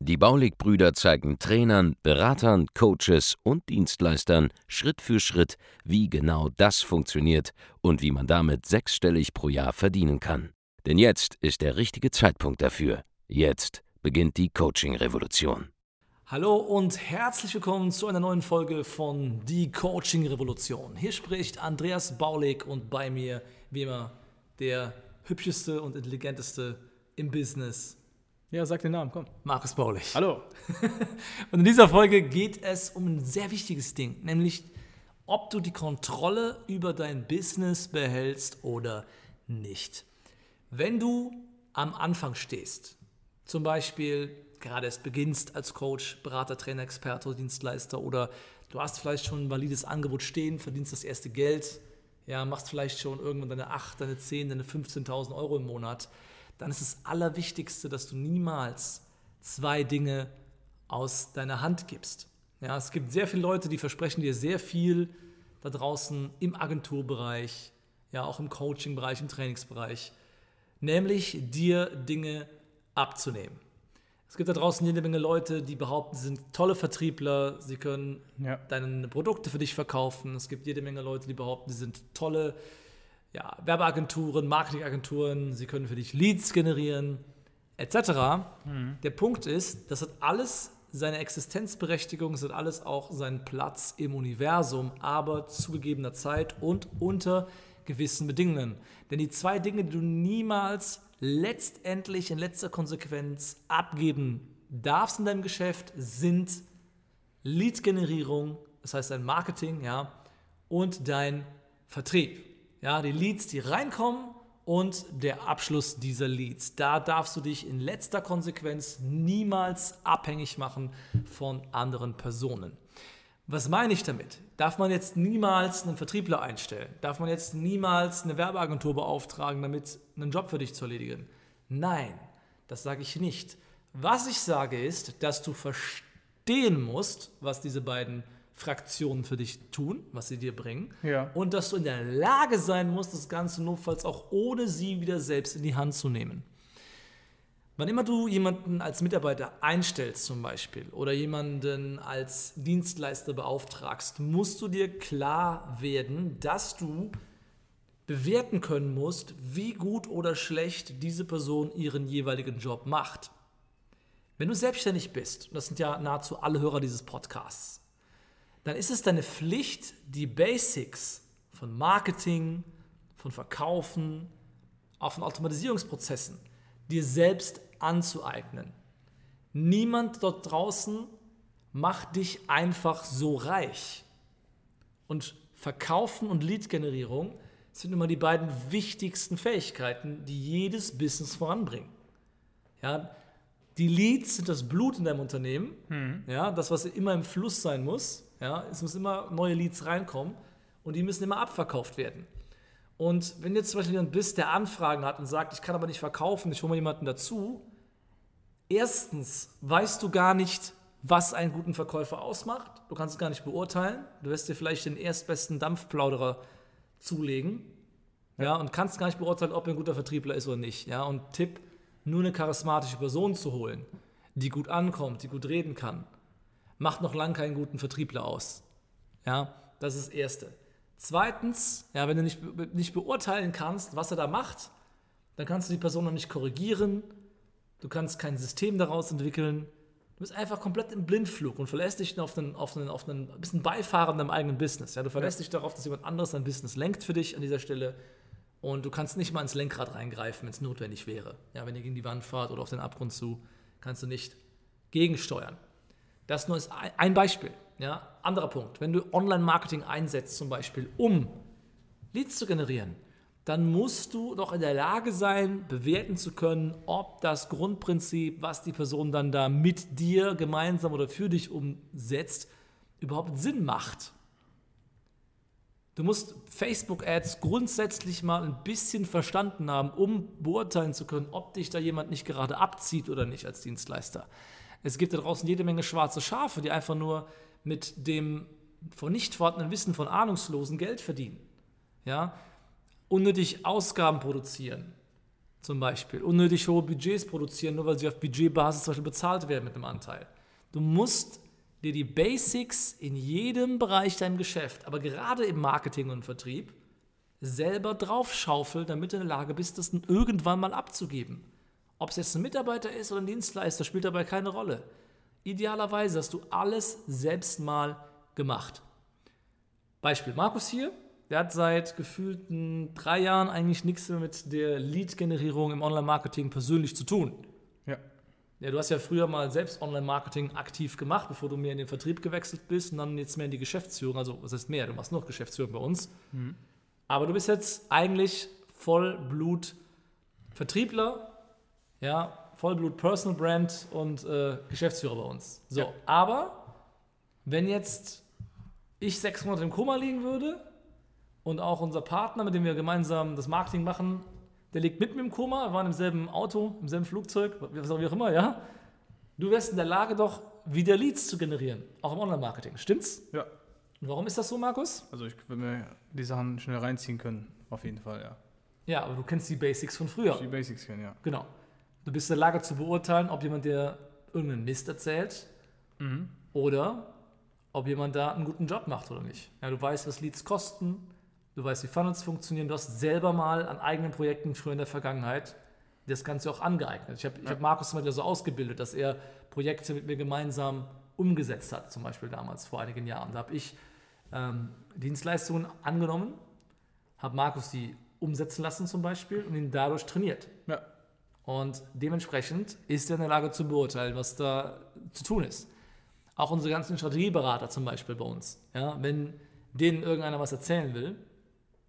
Die Baulig-Brüder zeigen Trainern, Beratern, Coaches und Dienstleistern Schritt für Schritt, wie genau das funktioniert und wie man damit sechsstellig pro Jahr verdienen kann. Denn jetzt ist der richtige Zeitpunkt dafür. Jetzt beginnt die Coaching-Revolution. Hallo und herzlich willkommen zu einer neuen Folge von Die Coaching Revolution. Hier spricht Andreas Baulig und bei mir, wie immer, der hübscheste und intelligenteste im Business. Ja, sag den Namen, komm. Markus Baulig. Hallo. und in dieser Folge geht es um ein sehr wichtiges Ding, nämlich ob du die Kontrolle über dein Business behältst oder nicht. Wenn du am Anfang stehst, zum Beispiel gerade erst beginnst als Coach, Berater, Trainer, Experte, Dienstleister oder du hast vielleicht schon ein valides Angebot stehen, verdienst das erste Geld, ja, machst vielleicht schon irgendwann deine 8, deine 10, deine 15.000 Euro im Monat, dann ist das Allerwichtigste, dass du niemals zwei Dinge aus deiner Hand gibst. Ja, es gibt sehr viele Leute, die versprechen dir sehr viel da draußen im Agenturbereich, ja, auch im Coachingbereich, im Trainingsbereich, nämlich dir Dinge abzunehmen. Es gibt da draußen jede Menge Leute, die behaupten, sie sind tolle Vertriebler, sie können ja. deine Produkte für dich verkaufen. Es gibt jede Menge Leute, die behaupten, sie sind tolle ja, Werbeagenturen, Marketingagenturen, sie können für dich Leads generieren, etc. Mhm. Der Punkt ist, das hat alles seine Existenzberechtigung, es hat alles auch seinen Platz im Universum, aber zu gegebener Zeit und unter gewissen Bedingungen. Denn die zwei Dinge, die du niemals letztendlich in letzter Konsequenz abgeben darfst in deinem Geschäft, sind Lead-Generierung, das heißt dein Marketing, ja, und dein Vertrieb. Ja, die Leads, die reinkommen und der Abschluss dieser Leads. Da darfst du dich in letzter Konsequenz niemals abhängig machen von anderen Personen. Was meine ich damit? Darf man jetzt niemals einen Vertriebler einstellen? Darf man jetzt niemals eine Werbeagentur beauftragen, damit einen Job für dich zu erledigen? Nein, das sage ich nicht. Was ich sage ist, dass du verstehen musst, was diese beiden Fraktionen für dich tun, was sie dir bringen. Ja. Und dass du in der Lage sein musst, das Ganze notfalls auch ohne sie wieder selbst in die Hand zu nehmen. Wann immer du jemanden als Mitarbeiter einstellst zum Beispiel oder jemanden als Dienstleister beauftragst, musst du dir klar werden, dass du bewerten können musst, wie gut oder schlecht diese Person ihren jeweiligen Job macht. Wenn du selbstständig bist, und das sind ja nahezu alle Hörer dieses Podcasts, dann ist es deine Pflicht, die Basics von Marketing, von Verkaufen, auch von Automatisierungsprozessen dir selbst anzueignen. Niemand dort draußen macht dich einfach so reich. Und Verkaufen und Lead-Generierung sind immer die beiden wichtigsten Fähigkeiten, die jedes Business voranbringen. Ja, die Leads sind das Blut in deinem Unternehmen, hm. ja, das, was immer im Fluss sein muss. Ja, es müssen immer neue Leads reinkommen und die müssen immer abverkauft werden. Und wenn jetzt zum Beispiel jemand bist, der Anfragen hat und sagt, ich kann aber nicht verkaufen, ich hole mal jemanden dazu, erstens weißt du gar nicht, was einen guten Verkäufer ausmacht. Du kannst es gar nicht beurteilen. Du wirst dir vielleicht den erstbesten Dampfplauderer zulegen ja. ja. und kannst gar nicht beurteilen, ob er ein guter Vertriebler ist oder nicht. Ja, und Tipp, nur eine charismatische Person zu holen, die gut ankommt, die gut reden kann, macht noch lange keinen guten Vertriebler aus. Ja, das ist das Erste. Zweitens, ja, wenn du nicht, nicht beurteilen kannst, was er da macht, dann kannst du die Person noch nicht korrigieren, du kannst kein System daraus entwickeln, du bist einfach komplett im Blindflug und verlässt dich auf einen, auf einen, auf einen bisschen Beifahrer in deinem eigenen Business. Ja, du verlässt ja. dich darauf, dass jemand anderes dein Business lenkt für dich an dieser Stelle und du kannst nicht mal ins Lenkrad reingreifen, wenn es notwendig wäre. Ja, wenn ihr gegen die Wand fahrt oder auf den Abgrund zu, kannst du nicht gegensteuern. Das nur ist ein Beispiel. Ja, anderer Punkt. Wenn du Online-Marketing einsetzt, zum Beispiel, um Leads zu generieren, dann musst du doch in der Lage sein, bewerten zu können, ob das Grundprinzip, was die Person dann da mit dir gemeinsam oder für dich umsetzt, überhaupt Sinn macht. Du musst Facebook-Ads grundsätzlich mal ein bisschen verstanden haben, um beurteilen zu können, ob dich da jemand nicht gerade abzieht oder nicht als Dienstleister. Es gibt da draußen jede Menge schwarze Schafe, die einfach nur mit dem von nicht vorhandenen Wissen von Ahnungslosen Geld verdienen. Ja? Unnötig Ausgaben produzieren, zum Beispiel. Unnötig hohe Budgets produzieren, nur weil sie auf Budgetbasis zum Beispiel bezahlt werden mit einem Anteil. Du musst dir die Basics in jedem Bereich deinem Geschäft, aber gerade im Marketing und Vertrieb, selber draufschaufeln, damit du in der Lage bist, das irgendwann mal abzugeben. Ob es jetzt ein Mitarbeiter ist oder ein Dienstleister, spielt dabei keine Rolle. Idealerweise hast du alles selbst mal gemacht. Beispiel Markus hier, der hat seit gefühlten drei Jahren eigentlich nichts mehr mit der Lead-Generierung im Online-Marketing persönlich zu tun. Ja. Ja, du hast ja früher mal selbst Online-Marketing aktiv gemacht, bevor du mehr in den Vertrieb gewechselt bist und dann jetzt mehr in die Geschäftsführung. Also, was heißt mehr? Du machst noch Geschäftsführung bei uns. Mhm. Aber du bist jetzt eigentlich Vollblut-Vertriebler, ja, Vollblut-Personal Brand und äh, Geschäftsführer bei uns. So, Ja. aber wenn jetzt ich sechs Monate im Koma liegen würde und auch unser Partner, mit dem wir gemeinsam das Marketing machen, der liegt mit mir im Koma, wir waren im selben Auto, im selben Flugzeug, was auch immer, ja. Du wärst in der Lage, doch wieder Leads zu generieren, auch im Online-Marketing. Stimmt's? Ja. Und warum ist das so, Markus? Also ich würde mir die Sachen schnell reinziehen können, auf jeden Fall, ja. Ja, aber du kennst die Basics von früher. Die Basics kennen, ja. Genau. Du bist in der Lage zu beurteilen, ob jemand dir irgendeinen Mist erzählt Mhm. oder ob jemand da einen guten Job macht oder nicht. Ja, du weißt, was Leads kosten, du weißt, wie Funnels funktionieren, du hast selber mal an eigenen Projekten früher in der Vergangenheit das Ganze auch angeeignet. Ich habe ich hab Markus mal wieder so ausgebildet, dass er Projekte mit mir gemeinsam umgesetzt hat, zum Beispiel damals vor einigen Jahren. Da habe ich ähm, Dienstleistungen angenommen, habe Markus die umsetzen lassen zum Beispiel und ihn dadurch trainiert. Ja. Und dementsprechend ist er in der Lage zu beurteilen, was da zu tun ist. Auch unsere ganzen Strategieberater zum Beispiel bei uns. Ja, wenn denen irgendeiner was erzählen will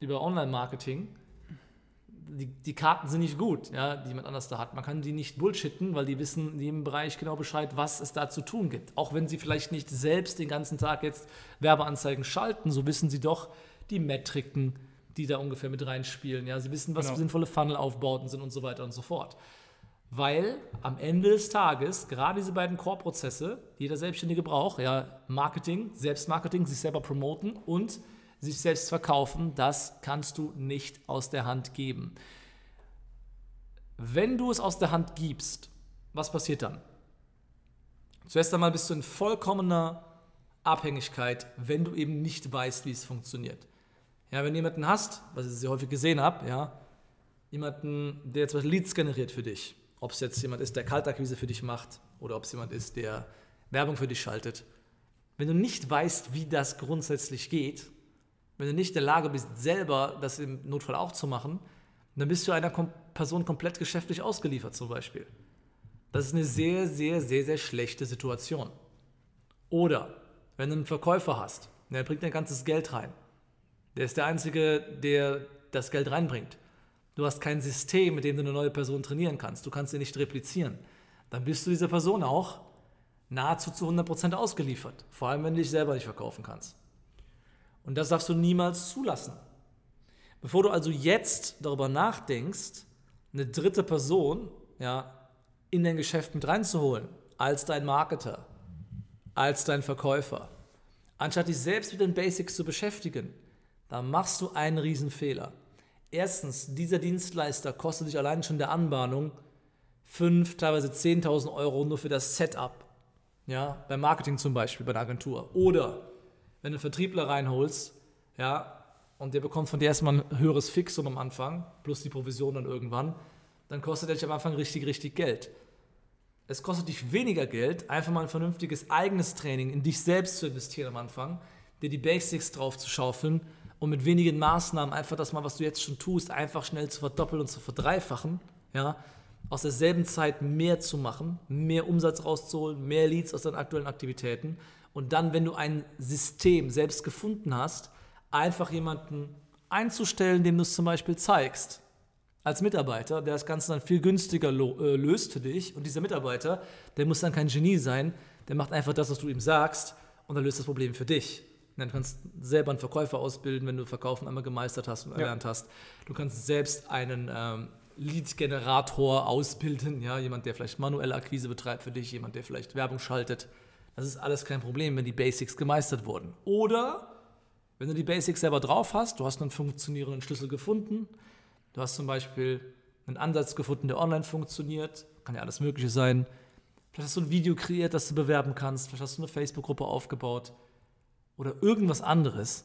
über Online-Marketing, die, die Karten sind nicht gut, ja, die jemand anders da hat. Man kann die nicht bullshitten, weil die wissen in jedem Bereich genau Bescheid, was es da zu tun gibt. Auch wenn sie vielleicht nicht selbst den ganzen Tag jetzt Werbeanzeigen schalten, so wissen sie doch die Metriken, die da ungefähr mit reinspielen. Ja, sie wissen, was Genau. sinnvolle Funnel-Aufbauten sind und so weiter und so fort. Weil am Ende des Tages gerade diese beiden Core-Prozesse, die jeder Selbstständige braucht, ja, Marketing, Selbstmarketing, sich selber promoten und sich selbst verkaufen, das kannst du nicht aus der Hand geben. Wenn du es aus der Hand gibst, was passiert dann? Zuerst einmal bist du in vollkommener Abhängigkeit, wenn du eben nicht weißt, wie es funktioniert. Ja, wenn du jemanden hast, was ich sehr häufig gesehen habe, ja, jemanden, der zum Beispiel Leads generiert für dich, ob es jetzt jemand ist, der Kaltakquise für dich macht oder ob es jemand ist, der Werbung für dich schaltet. Wenn du nicht weißt, wie das grundsätzlich geht, wenn du nicht in der Lage bist, selber das im Notfall auch zu machen, dann bist du einer Person komplett geschäftlich ausgeliefert zum Beispiel. Das ist eine sehr, sehr, sehr, sehr schlechte Situation. Oder wenn du einen Verkäufer hast, der bringt dein ganzes Geld rein. Der ist der Einzige, der das Geld reinbringt. Du hast kein System, mit dem du eine neue Person trainieren kannst. Du kannst sie nicht replizieren. Dann bist du dieser Person auch nahezu zu 100% ausgeliefert. Vor allem, wenn du dich selber nicht verkaufen kannst. Und das darfst du niemals zulassen. Bevor du also jetzt darüber nachdenkst, eine dritte Person ja, in dein Geschäft mit reinzuholen, als dein Marketer, als dein Verkäufer, anstatt dich selbst mit den Basics zu beschäftigen, dann machst du einen Riesenfehler. Erstens, dieser Dienstleister kostet dich allein schon der Anbahnung 5, teilweise 10.000 Euro nur für das Setup. Ja, beim Marketing zum Beispiel, bei der Agentur. Oder wenn du einen Vertriebler reinholst, ja, und der bekommt von dir erstmal ein höheres Fixum am Anfang, plus die Provision dann irgendwann, dann kostet er dich am Anfang richtig, richtig Geld. Es kostet dich weniger Geld, einfach mal ein vernünftiges eigenes Training in dich selbst zu investieren am Anfang, dir die Basics drauf zu schaufeln und mit wenigen Maßnahmen einfach das mal, was du jetzt schon tust, einfach schnell zu verdoppeln und zu verdreifachen, ja, aus derselben Zeit mehr zu machen, mehr Umsatz rauszuholen, mehr Leads aus deinen aktuellen Aktivitäten und dann, wenn du ein System selbst gefunden hast, einfach jemanden einzustellen, dem du es zum Beispiel zeigst als Mitarbeiter, der das Ganze dann viel günstiger äh, löst für dich. Und dieser Mitarbeiter, der muss dann kein Genie sein, der macht einfach das, was du ihm sagst und dann löst das Problem für dich. Du kannst selber einen Verkäufer ausbilden, wenn du Verkaufen einmal gemeistert hast und erlernt hast. Du kannst selbst einen ähm, Lead-Generator ausbilden, ja, jemand, der vielleicht manuelle Akquise betreibt für dich, jemand, der vielleicht Werbung schaltet. Das ist alles kein Problem, wenn die Basics gemeistert wurden. Oder wenn du die Basics selber drauf hast, du hast einen funktionierenden Schlüssel gefunden, du hast zum Beispiel einen Ansatz gefunden, der online funktioniert, kann ja alles Mögliche sein. Vielleicht hast du ein Video kreiert, das du bewerben kannst, vielleicht hast du eine Facebook-Gruppe aufgebaut oder irgendwas anderes.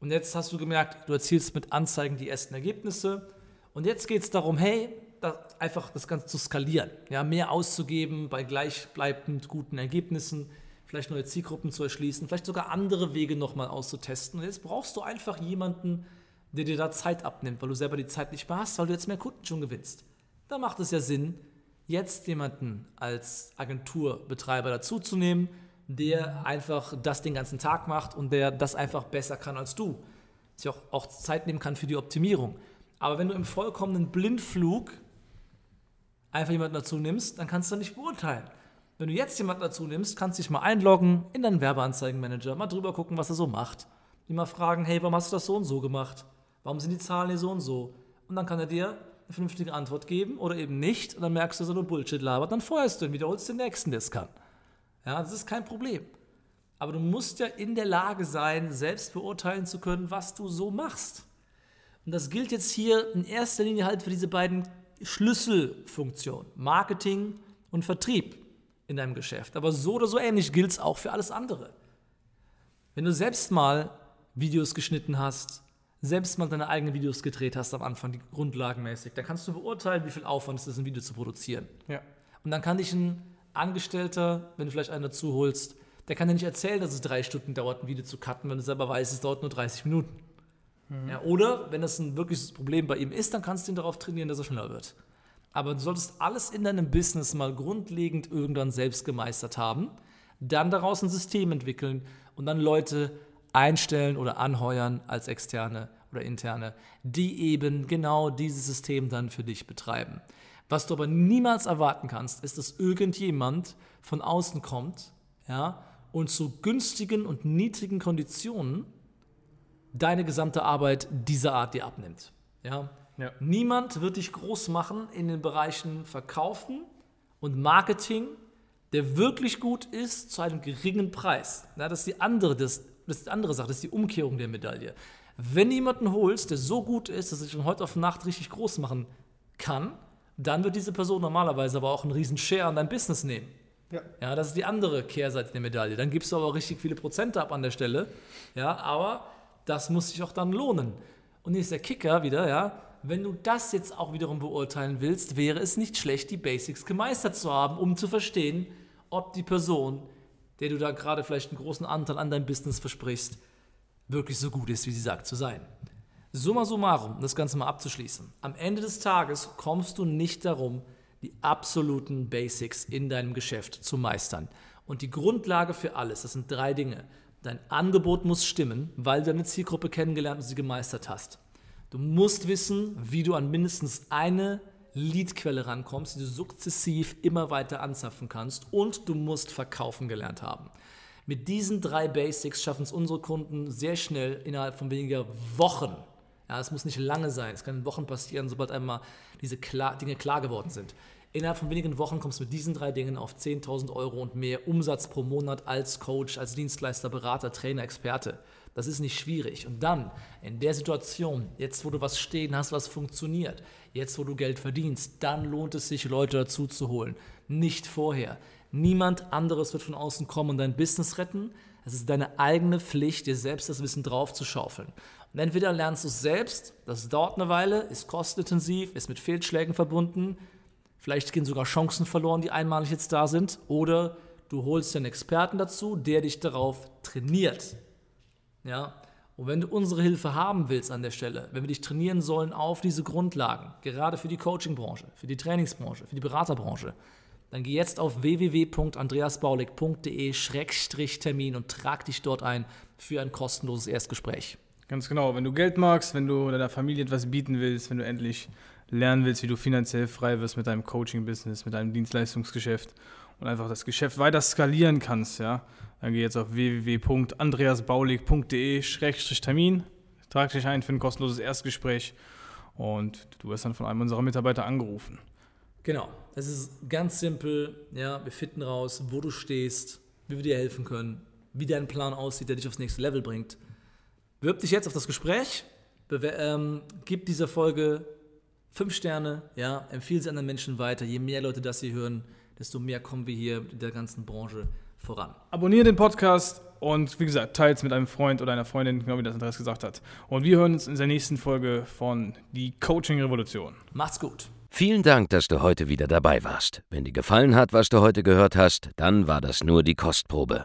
Und jetzt hast du gemerkt, du erzielst mit Anzeigen die ersten Ergebnisse. Und jetzt geht es darum, hey, das, einfach das Ganze zu skalieren, ja, mehr auszugeben bei gleichbleibend guten Ergebnissen, vielleicht neue Zielgruppen zu erschließen, vielleicht sogar andere Wege nochmal auszutesten. Und jetzt brauchst du einfach jemanden, der dir da Zeit abnimmt, weil du selber die Zeit nicht mehr hast, weil du jetzt mehr Kunden schon gewinnst. Da macht es ja Sinn, jetzt jemanden als Agenturbetreiber dazuzunehmen, der einfach das den ganzen Tag macht und der das einfach besser kann als du. Sich auch, auch Zeit nehmen kann für die Optimierung. Aber wenn du im vollkommenen Blindflug einfach jemanden dazu nimmst, dann kannst du nicht beurteilen. Wenn du jetzt jemanden dazu nimmst, kannst du dich mal einloggen in deinen Werbeanzeigenmanager, mal drüber gucken, was er so macht. Die mal fragen, hey, warum hast du das so und so gemacht? Warum sind die Zahlen hier so und so? Und dann kann er dir eine vernünftige Antwort geben oder eben nicht. Und dann merkst du, so eine Bullshit labert, dann feuerst du ihn, wiederholst den nächsten, der es kann. Ja, das ist kein Problem. Aber du musst ja in der Lage sein, selbst beurteilen zu können, was du so machst. Und das gilt jetzt hier in erster Linie halt für diese beiden Schlüsselfunktionen, Marketing und Vertrieb in deinem Geschäft. Aber so oder so ähnlich gilt es auch für alles andere. Wenn du selbst mal Videos geschnitten hast, selbst mal deine eigenen Videos gedreht hast am Anfang, die grundlagenmäßig, dann kannst du beurteilen, wie viel Aufwand es ist, ein Video zu produzieren. Ja. Und dann kann dich ein Angestellter, wenn du vielleicht einen dazu holst, der kann dir nicht erzählen, dass es drei Stunden dauert, ein Video zu cutten, wenn du selber weißt, es dauert nur 30 Minuten. Mhm. Ja, oder wenn das ein wirkliches Problem bei ihm ist, dann kannst du ihn darauf trainieren, dass er schneller wird. Aber du solltest alles in deinem Business mal grundlegend irgendwann selbst gemeistert haben, dann daraus ein System entwickeln und dann Leute einstellen oder anheuern als externe oder interne, die eben genau dieses System dann für dich betreiben. Was du aber niemals erwarten kannst, ist, dass irgendjemand von außen kommt ja, und zu günstigen und niedrigen Konditionen deine gesamte Arbeit dieser Art dir abnimmt. Ja? ja? Niemand wird dich groß machen in den Bereichen Verkaufen und Marketing, der wirklich gut ist zu einem geringen Preis. Ja, das ist die andere, das, das ist die andere Sache, das ist die Umkehrung der Medaille. Wenn du jemanden holst, der so gut ist, dass er sich von heute auf Nacht richtig groß machen kann, dann wird diese Person normalerweise aber auch einen riesen Share an dein Business nehmen. Ja. ja, das ist die andere Kehrseite der Medaille. Dann gibst du aber richtig viele Prozente ab an der Stelle. Ja, aber das muss sich auch dann lohnen. Und hier ist der Kicker wieder, ja, wenn du das jetzt auch wiederum beurteilen willst, wäre es nicht schlecht, die Basics gemeistert zu haben, um zu verstehen, ob die Person, der du da gerade vielleicht einen großen Anteil an deinem Business versprichst, wirklich so gut ist, wie sie sagt zu sein. Summa summarum, um das Ganze mal abzuschließen. Am Ende des Tages kommst du nicht darum, die absoluten Basics in deinem Geschäft zu meistern. Und die Grundlage für alles, das sind drei Dinge. Dein Angebot muss stimmen, weil du deine Zielgruppe kennengelernt und sie gemeistert hast. Du musst wissen, wie du an mindestens eine Leadquelle rankommst, die du sukzessiv immer weiter anzapfen kannst. Und du musst verkaufen gelernt haben. Mit diesen drei Basics schaffen es unsere Kunden sehr schnell innerhalb von weniger Wochen. Ja, es muss nicht lange sein, es kann in Wochen passieren, sobald einmal diese klar, Dinge klar geworden sind. Innerhalb von wenigen Wochen kommst du mit diesen drei Dingen auf 10.000 Euro und mehr Umsatz pro Monat als Coach, als Dienstleister, Berater, Trainer, Experte. Das ist nicht schwierig. Und dann, in der Situation, jetzt wo du was stehen hast, was funktioniert, jetzt wo du Geld verdienst, dann lohnt es sich, Leute dazu zu holen. Nicht vorher. Niemand anderes wird von außen kommen und dein Business retten. Es ist deine eigene Pflicht, dir selbst das Wissen draufzuschaufeln. Und entweder lernst du es selbst, das dauert eine Weile, ist kostenintensiv, ist mit Fehlschlägen verbunden, Vielleicht gehen sogar Chancen verloren, die einmalig jetzt da sind. Oder du holst einen Experten dazu, der dich darauf trainiert. Ja? Und wenn du unsere Hilfe haben willst an der Stelle, wenn wir dich trainieren sollen auf diese Grundlagen, gerade für die Coachingbranche, für die Trainingsbranche, für die Beraterbranche, dann geh jetzt auf www.andreasbaulig.de-termin und trag dich dort ein für ein kostenloses Erstgespräch. Ganz genau. Wenn du Geld magst, wenn du deiner Familie etwas bieten willst, wenn du endlich lernen willst, wie du finanziell frei wirst mit deinem Coaching-Business, mit deinem Dienstleistungsgeschäft und einfach das Geschäft weiter skalieren kannst, ja, dann geh jetzt auf www.andreasbaulig.de-termin, trag dich ein für ein kostenloses Erstgespräch und du wirst dann von einem unserer Mitarbeiter angerufen. Genau, es ist ganz simpel. Ja, wir finden raus, wo du stehst, wie wir dir helfen können, wie dein Plan aussieht, der dich aufs nächste Level bringt. Bewirb dich jetzt auf das Gespräch, ähm, gib dieser Folge fünf Sterne, ja, empfehle sie anderen Menschen weiter. Je mehr Leute das hier hören, desto mehr kommen wir hier in der ganzen Branche voran. Abonniere den Podcast und wie gesagt, teilt es mit einem Freund oder einer Freundin, genau wie das Andreas gesagt hat. Und wir hören uns in der nächsten Folge von Die Coaching Revolution. Macht's gut. Vielen Dank, dass du heute wieder dabei warst. Wenn dir gefallen hat, was du heute gehört hast, dann war das nur die Kostprobe.